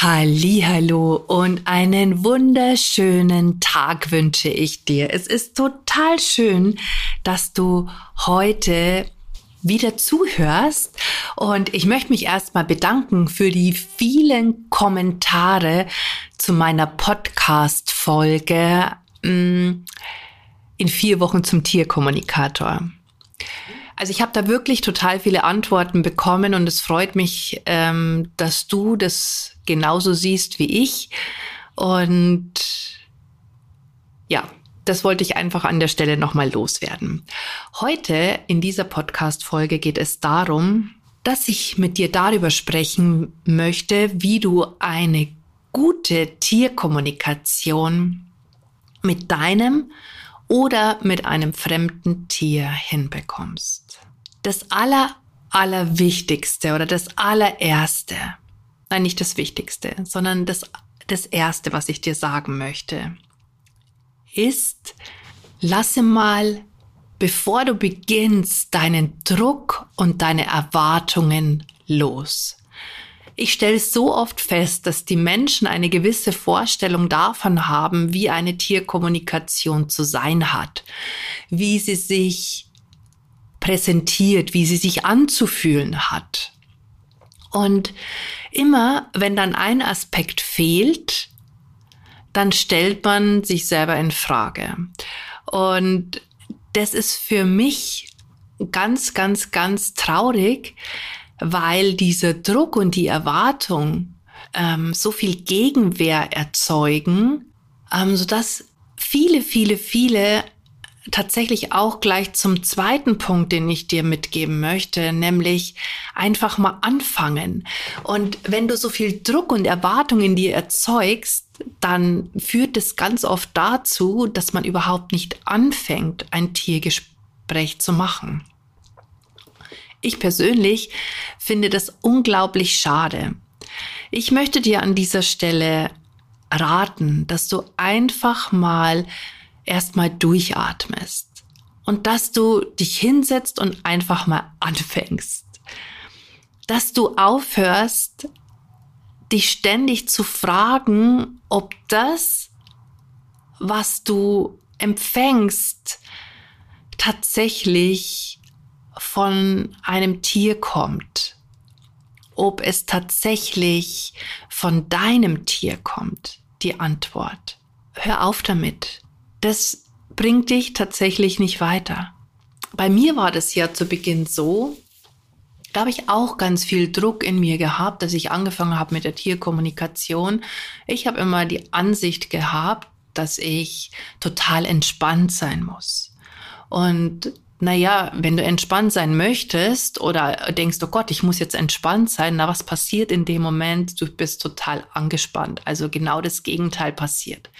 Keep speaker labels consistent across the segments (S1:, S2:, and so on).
S1: Hallo und einen wunderschönen Tag wünsche ich dir. Es ist total schön, dass du heute wieder zuhörst und ich möchte mich erstmal bedanken für die vielen Kommentare zu meiner Podcast Folge mm, in vier Wochen zum Tierkommunikator. Also ich habe da wirklich total viele Antworten bekommen und es freut mich, ähm, dass du das genauso siehst wie ich. Und ja, das wollte ich einfach an der Stelle nochmal loswerden. Heute in dieser Podcast-Folge geht es darum, dass ich mit dir darüber sprechen möchte, wie du eine gute Tierkommunikation mit deinem oder mit einem fremden Tier hinbekommst. Das aller, allerwichtigste oder das allererste, nein, nicht das Wichtigste, sondern das, das erste, was ich dir sagen möchte, ist, lasse mal, bevor du beginnst, deinen Druck und deine Erwartungen los. Ich stelle so oft fest, dass die Menschen eine gewisse Vorstellung davon haben, wie eine Tierkommunikation zu sein hat, wie sie sich präsentiert, wie sie sich anzufühlen hat. Und immer, wenn dann ein Aspekt fehlt, dann stellt man sich selber in Frage. Und das ist für mich ganz, ganz, ganz traurig, weil dieser Druck und die Erwartung ähm, so viel Gegenwehr erzeugen, ähm, sodass viele, viele, viele tatsächlich auch gleich zum zweiten Punkt, den ich dir mitgeben möchte, nämlich einfach mal anfangen. Und wenn du so viel Druck und Erwartung in dir erzeugst, dann führt es ganz oft dazu, dass man überhaupt nicht anfängt, ein Tiergespräch zu machen. Ich persönlich finde das unglaublich schade. Ich möchte dir an dieser Stelle raten, dass du einfach mal erstmal durchatmest und dass du dich hinsetzt und einfach mal anfängst. Dass du aufhörst, dich ständig zu fragen, ob das, was du empfängst, tatsächlich von einem Tier kommt, ob es tatsächlich von deinem Tier kommt, die Antwort. Hör auf damit. Das bringt dich tatsächlich nicht weiter. Bei mir war das ja zu Beginn so, da habe ich auch ganz viel Druck in mir gehabt, dass ich angefangen habe mit der Tierkommunikation. Ich habe immer die Ansicht gehabt, dass ich total entspannt sein muss. Und naja, wenn du entspannt sein möchtest oder denkst, oh Gott, ich muss jetzt entspannt sein, na, was passiert in dem Moment? Du bist total angespannt. Also genau das Gegenteil passiert.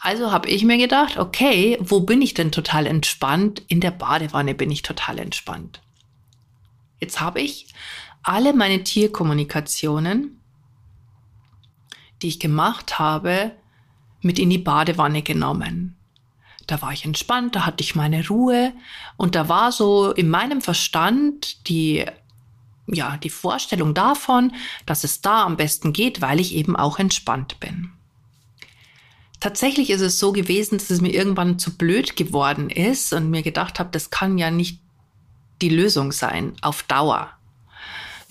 S1: Also habe ich mir gedacht, okay, wo bin ich denn total entspannt? In der Badewanne bin ich total entspannt. Jetzt habe ich alle meine Tierkommunikationen, die ich gemacht habe, mit in die Badewanne genommen da war ich entspannt, da hatte ich meine Ruhe und da war so in meinem Verstand die ja, die Vorstellung davon, dass es da am besten geht, weil ich eben auch entspannt bin. Tatsächlich ist es so gewesen, dass es mir irgendwann zu blöd geworden ist und mir gedacht habe, das kann ja nicht die Lösung sein auf Dauer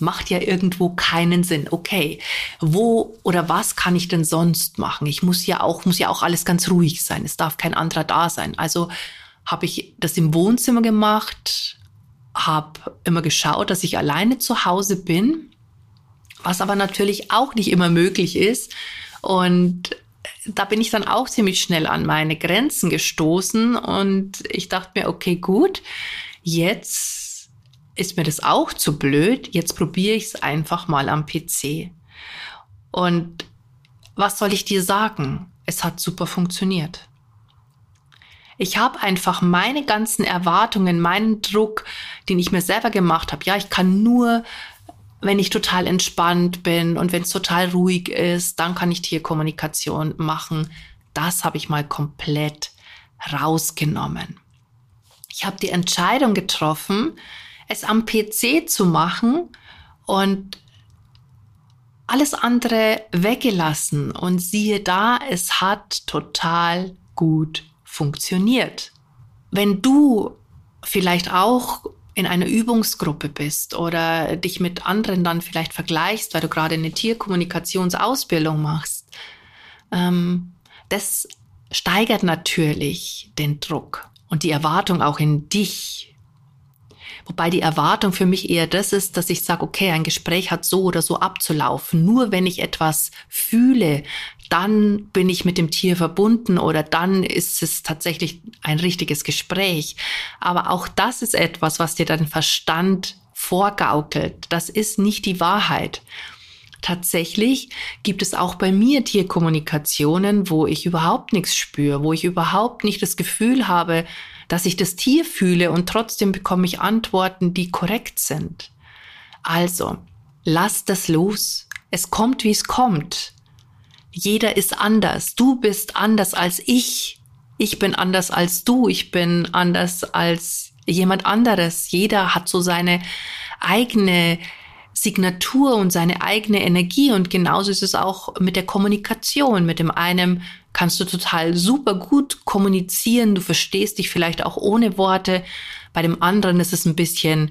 S1: macht ja irgendwo keinen Sinn. Okay, wo oder was kann ich denn sonst machen? Ich muss ja auch, muss ja auch alles ganz ruhig sein. Es darf kein anderer da sein. Also habe ich das im Wohnzimmer gemacht, habe immer geschaut, dass ich alleine zu Hause bin, was aber natürlich auch nicht immer möglich ist. Und da bin ich dann auch ziemlich schnell an meine Grenzen gestoßen und ich dachte mir, okay, gut, jetzt ist mir das auch zu blöd, jetzt probiere ich es einfach mal am PC. Und was soll ich dir sagen? es hat super funktioniert. Ich habe einfach meine ganzen Erwartungen, meinen Druck, den ich mir selber gemacht habe. Ja, ich kann nur, wenn ich total entspannt bin und wenn es total ruhig ist, dann kann ich Tierkommunikation machen. Das habe ich mal komplett rausgenommen. Ich habe die Entscheidung getroffen, es am PC zu machen und alles andere weggelassen. Und siehe da, es hat total gut funktioniert. Wenn du vielleicht auch in einer Übungsgruppe bist oder dich mit anderen dann vielleicht vergleichst, weil du gerade eine Tierkommunikationsausbildung machst, ähm, das steigert natürlich den Druck und die Erwartung auch in dich Wobei die Erwartung für mich eher das ist, dass ich sage, okay, ein Gespräch hat so oder so abzulaufen. Nur wenn ich etwas fühle, dann bin ich mit dem Tier verbunden oder dann ist es tatsächlich ein richtiges Gespräch. Aber auch das ist etwas, was dir dein Verstand vorgaukelt. Das ist nicht die Wahrheit. Tatsächlich gibt es auch bei mir Tierkommunikationen, wo ich überhaupt nichts spüre, wo ich überhaupt nicht das Gefühl habe, dass ich das Tier fühle und trotzdem bekomme ich Antworten, die korrekt sind. Also, lass das los. Es kommt, wie es kommt. Jeder ist anders. Du bist anders als ich. Ich bin anders als du. Ich bin anders als jemand anderes. Jeder hat so seine eigene Signatur und seine eigene Energie. Und genauso ist es auch mit der Kommunikation. Mit dem einen kannst du total super gut kommunizieren. Du verstehst dich vielleicht auch ohne Worte. Bei dem anderen ist es ein bisschen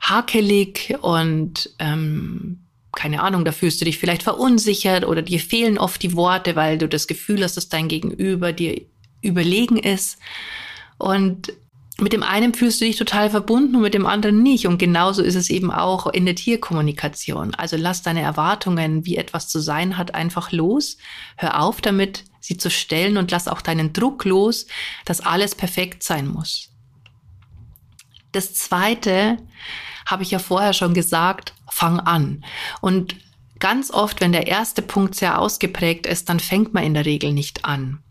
S1: hakelig und ähm, keine Ahnung, da fühlst du dich vielleicht verunsichert oder dir fehlen oft die Worte, weil du das Gefühl hast, dass dein Gegenüber dir überlegen ist. Und mit dem einen fühlst du dich total verbunden und mit dem anderen nicht. Und genauso ist es eben auch in der Tierkommunikation. Also lass deine Erwartungen, wie etwas zu sein hat, einfach los. Hör auf damit, sie zu stellen und lass auch deinen Druck los, dass alles perfekt sein muss. Das zweite habe ich ja vorher schon gesagt, fang an. Und ganz oft, wenn der erste Punkt sehr ausgeprägt ist, dann fängt man in der Regel nicht an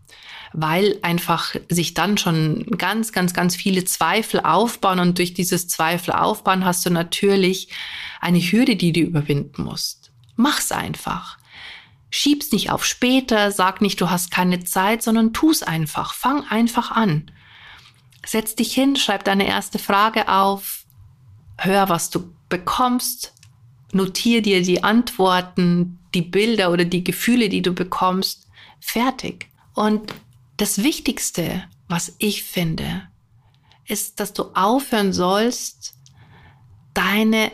S1: weil einfach sich dann schon ganz, ganz, ganz viele Zweifel aufbauen und durch dieses Zweifel aufbauen hast du natürlich eine Hürde, die du überwinden musst. Mach's einfach. Schieb's nicht auf später, sag nicht, du hast keine Zeit, sondern tu's einfach. Fang einfach an. Setz dich hin, schreib deine erste Frage auf, hör, was du bekommst, notier dir die Antworten, die Bilder oder die Gefühle, die du bekommst. Fertig. Und das Wichtigste, was ich finde, ist, dass du aufhören sollst, deine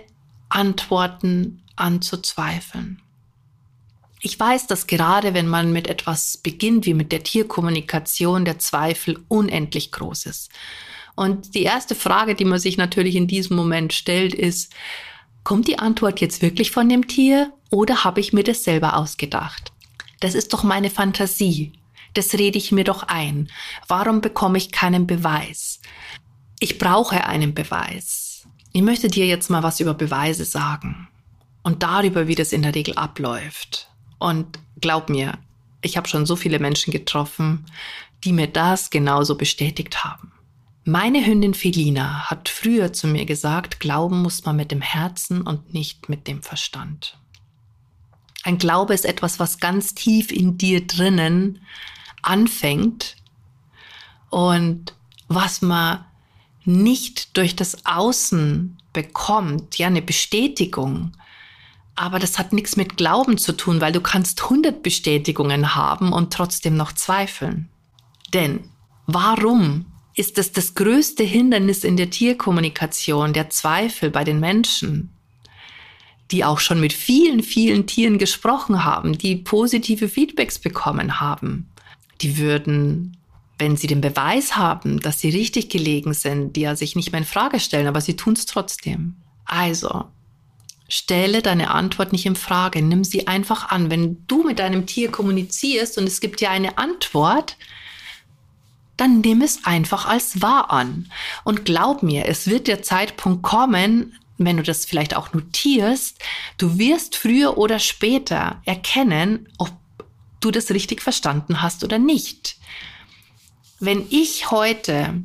S1: Antworten anzuzweifeln. Ich weiß, dass gerade wenn man mit etwas beginnt, wie mit der Tierkommunikation, der Zweifel unendlich groß ist. Und die erste Frage, die man sich natürlich in diesem Moment stellt, ist, kommt die Antwort jetzt wirklich von dem Tier oder habe ich mir das selber ausgedacht? Das ist doch meine Fantasie. Das rede ich mir doch ein. Warum bekomme ich keinen Beweis? Ich brauche einen Beweis. Ich möchte dir jetzt mal was über Beweise sagen und darüber, wie das in der Regel abläuft. Und glaub mir, ich habe schon so viele Menschen getroffen, die mir das genauso bestätigt haben. Meine Hündin Felina hat früher zu mir gesagt, glauben muss man mit dem Herzen und nicht mit dem Verstand. Ein Glaube ist etwas, was ganz tief in dir drinnen anfängt und was man nicht durch das Außen bekommt, ja, eine Bestätigung. Aber das hat nichts mit Glauben zu tun, weil du kannst 100 Bestätigungen haben und trotzdem noch zweifeln. Denn warum ist es das größte Hindernis in der Tierkommunikation, der Zweifel bei den Menschen? die auch schon mit vielen, vielen Tieren gesprochen haben, die positive Feedbacks bekommen haben die würden, wenn sie den Beweis haben, dass sie richtig gelegen sind, die ja sich nicht mehr in Frage stellen, aber sie tun es trotzdem. Also, stelle deine Antwort nicht in Frage, nimm sie einfach an. Wenn du mit deinem Tier kommunizierst und es gibt dir eine Antwort, dann nimm es einfach als wahr an. Und glaub mir, es wird der Zeitpunkt kommen, wenn du das vielleicht auch notierst, du wirst früher oder später erkennen, ob du das richtig verstanden hast oder nicht. Wenn ich heute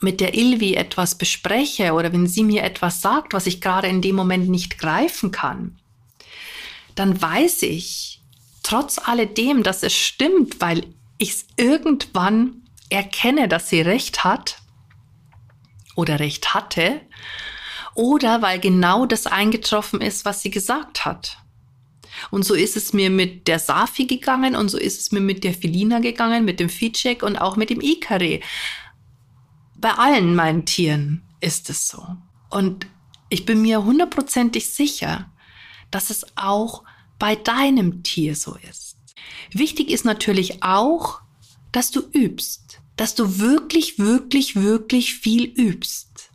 S1: mit der Ilvi etwas bespreche oder wenn sie mir etwas sagt, was ich gerade in dem Moment nicht greifen kann, dann weiß ich trotz alledem, dass es stimmt, weil ich es irgendwann erkenne, dass sie recht hat oder recht hatte oder weil genau das eingetroffen ist, was sie gesagt hat. Und so ist es mir mit der Safi gegangen und so ist es mir mit der Felina gegangen, mit dem Feedcheck und auch mit dem Ikare. Bei allen meinen Tieren ist es so. Und ich bin mir hundertprozentig sicher, dass es auch bei deinem Tier so ist. Wichtig ist natürlich auch, dass du übst, dass du wirklich, wirklich, wirklich viel übst,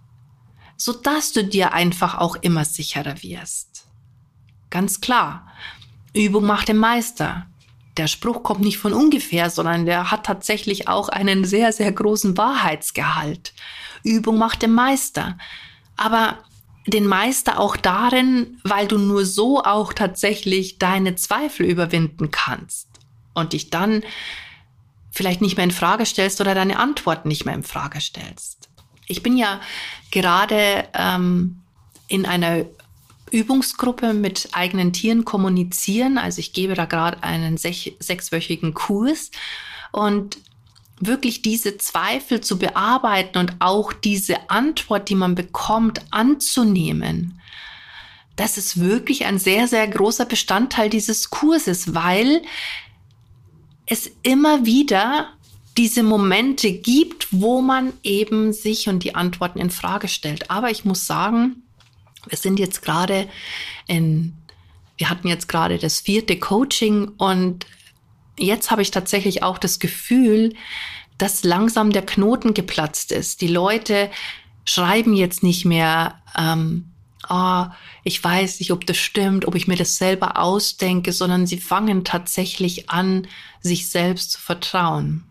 S1: sodass du dir einfach auch immer sicherer wirst. Ganz klar, Übung macht den Meister. Der Spruch kommt nicht von ungefähr, sondern der hat tatsächlich auch einen sehr, sehr großen Wahrheitsgehalt. Übung macht den Meister. Aber den Meister auch darin, weil du nur so auch tatsächlich deine Zweifel überwinden kannst und dich dann vielleicht nicht mehr in Frage stellst oder deine Antworten nicht mehr in Frage stellst. Ich bin ja gerade ähm, in einer Übungsgruppe mit eigenen Tieren kommunizieren. Also ich gebe da gerade einen sech sechswöchigen Kurs und wirklich diese Zweifel zu bearbeiten und auch diese Antwort, die man bekommt, anzunehmen. Das ist wirklich ein sehr, sehr großer Bestandteil dieses Kurses, weil es immer wieder diese Momente gibt, wo man eben sich und die Antworten in Frage stellt. Aber ich muss sagen, wir sind jetzt gerade in, wir hatten jetzt gerade das vierte Coaching und jetzt habe ich tatsächlich auch das Gefühl, dass langsam der Knoten geplatzt ist. Die Leute schreiben jetzt nicht mehr, ähm, oh, ich weiß nicht, ob das stimmt, ob ich mir das selber ausdenke, sondern sie fangen tatsächlich an, sich selbst zu vertrauen.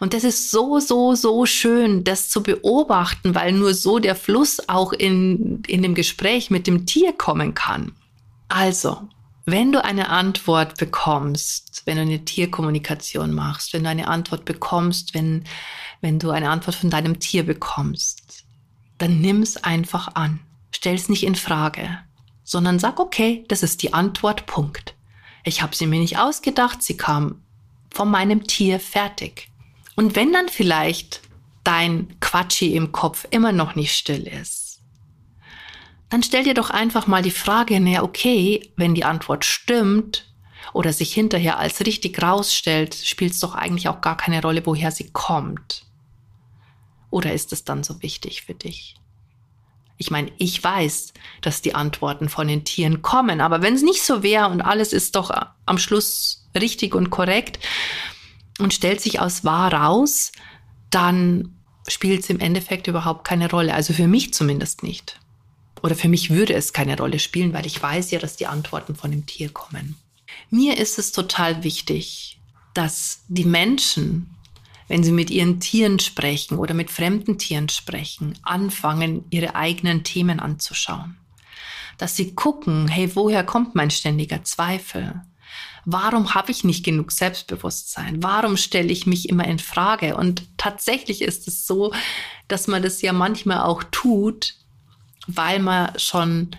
S1: Und das ist so, so, so schön, das zu beobachten, weil nur so der Fluss auch in, in dem Gespräch mit dem Tier kommen kann. Also, wenn du eine Antwort bekommst, wenn du eine Tierkommunikation machst, wenn du eine Antwort bekommst, wenn, wenn du eine Antwort von deinem Tier bekommst, dann nimm's einfach an. Stell's nicht in Frage, sondern sag, okay, das ist die Antwort, Punkt. Ich habe sie mir nicht ausgedacht, sie kam von meinem Tier fertig. Und wenn dann vielleicht dein Quatschi im Kopf immer noch nicht still ist, dann stell dir doch einfach mal die Frage, naja, okay, wenn die Antwort stimmt oder sich hinterher als richtig rausstellt, spielt es doch eigentlich auch gar keine Rolle, woher sie kommt. Oder ist es dann so wichtig für dich? Ich meine, ich weiß, dass die Antworten von den Tieren kommen, aber wenn es nicht so wäre und alles ist doch am Schluss richtig und korrekt, und stellt sich aus wahr raus, dann spielt es im Endeffekt überhaupt keine Rolle. Also für mich zumindest nicht. Oder für mich würde es keine Rolle spielen, weil ich weiß ja, dass die Antworten von dem Tier kommen. Mir ist es total wichtig, dass die Menschen, wenn sie mit ihren Tieren sprechen oder mit fremden Tieren sprechen, anfangen, ihre eigenen Themen anzuschauen. Dass sie gucken, hey, woher kommt mein ständiger Zweifel? warum habe ich nicht genug Selbstbewusstsein? Warum stelle ich mich immer in Frage? Und tatsächlich ist es so, dass man das ja manchmal auch tut, weil man schon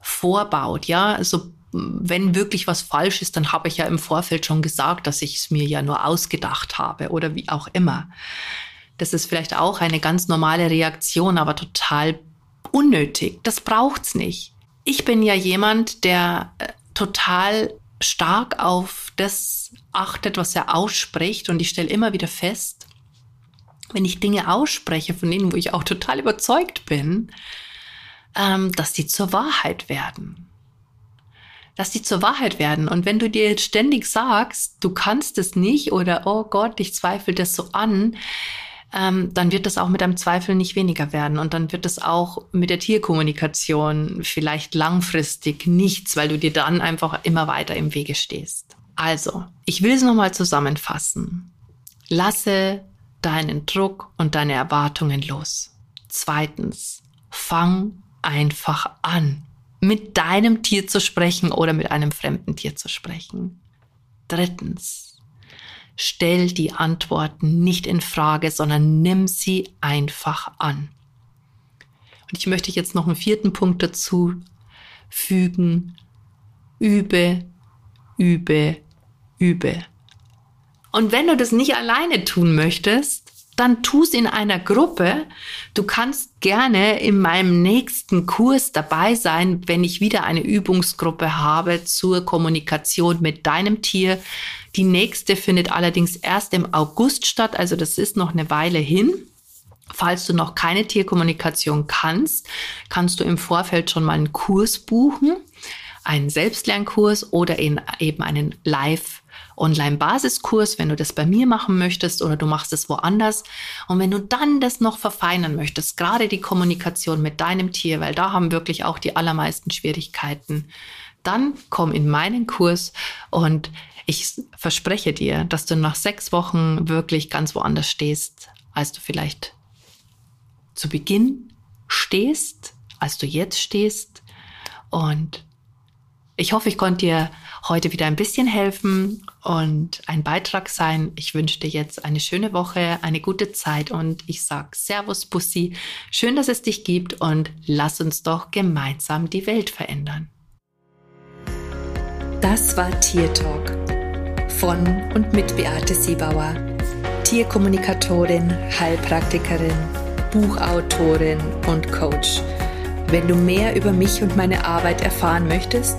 S1: vorbaut, ja, also wenn wirklich was falsch ist, dann habe ich ja im Vorfeld schon gesagt, dass ich es mir ja nur ausgedacht habe oder wie auch immer. Das ist vielleicht auch eine ganz normale Reaktion, aber total unnötig. Das braucht's nicht. Ich bin ja jemand, der äh, total stark auf das achtet, was er ausspricht. Und ich stelle immer wieder fest, wenn ich Dinge ausspreche, von denen, wo ich auch total überzeugt bin, ähm, dass die zur Wahrheit werden. Dass die zur Wahrheit werden. Und wenn du dir jetzt ständig sagst, du kannst es nicht oder, oh Gott, ich zweifle das so an, ähm, dann wird das auch mit einem Zweifel nicht weniger werden. Und dann wird es auch mit der Tierkommunikation vielleicht langfristig nichts, weil du dir dann einfach immer weiter im Wege stehst. Also, ich will es nochmal zusammenfassen. Lasse deinen Druck und deine Erwartungen los. Zweitens, fang einfach an, mit deinem Tier zu sprechen oder mit einem fremden Tier zu sprechen. Drittens, stell die Antworten nicht in Frage, sondern nimm sie einfach an. Und ich möchte jetzt noch einen vierten Punkt dazu fügen. Übe, übe, übe. Und wenn du das nicht alleine tun möchtest, dann tu es in einer Gruppe. Du kannst gerne in meinem nächsten Kurs dabei sein, wenn ich wieder eine Übungsgruppe habe zur Kommunikation mit deinem Tier. Die nächste findet allerdings erst im August statt, also das ist noch eine Weile hin. Falls du noch keine Tierkommunikation kannst, kannst du im Vorfeld schon mal einen Kurs buchen, einen Selbstlernkurs oder eben einen Live- Online-Basiskurs, wenn du das bei mir machen möchtest oder du machst es woanders. Und wenn du dann das noch verfeinern möchtest, gerade die Kommunikation mit deinem Tier, weil da haben wirklich auch die allermeisten Schwierigkeiten, dann komm in meinen Kurs und ich verspreche dir, dass du nach sechs Wochen wirklich ganz woanders stehst, als du vielleicht zu Beginn stehst, als du jetzt stehst. Und ich hoffe, ich konnte dir heute wieder ein bisschen helfen und ein Beitrag sein. Ich wünsche dir jetzt eine schöne Woche, eine gute Zeit und ich sage Servus Bussi. Schön, dass es dich gibt und lass uns doch gemeinsam die Welt verändern.
S2: Das war Tier Talk von und mit Beate Siebauer, Tierkommunikatorin, Heilpraktikerin, Buchautorin und Coach. Wenn du mehr über mich und meine Arbeit erfahren möchtest,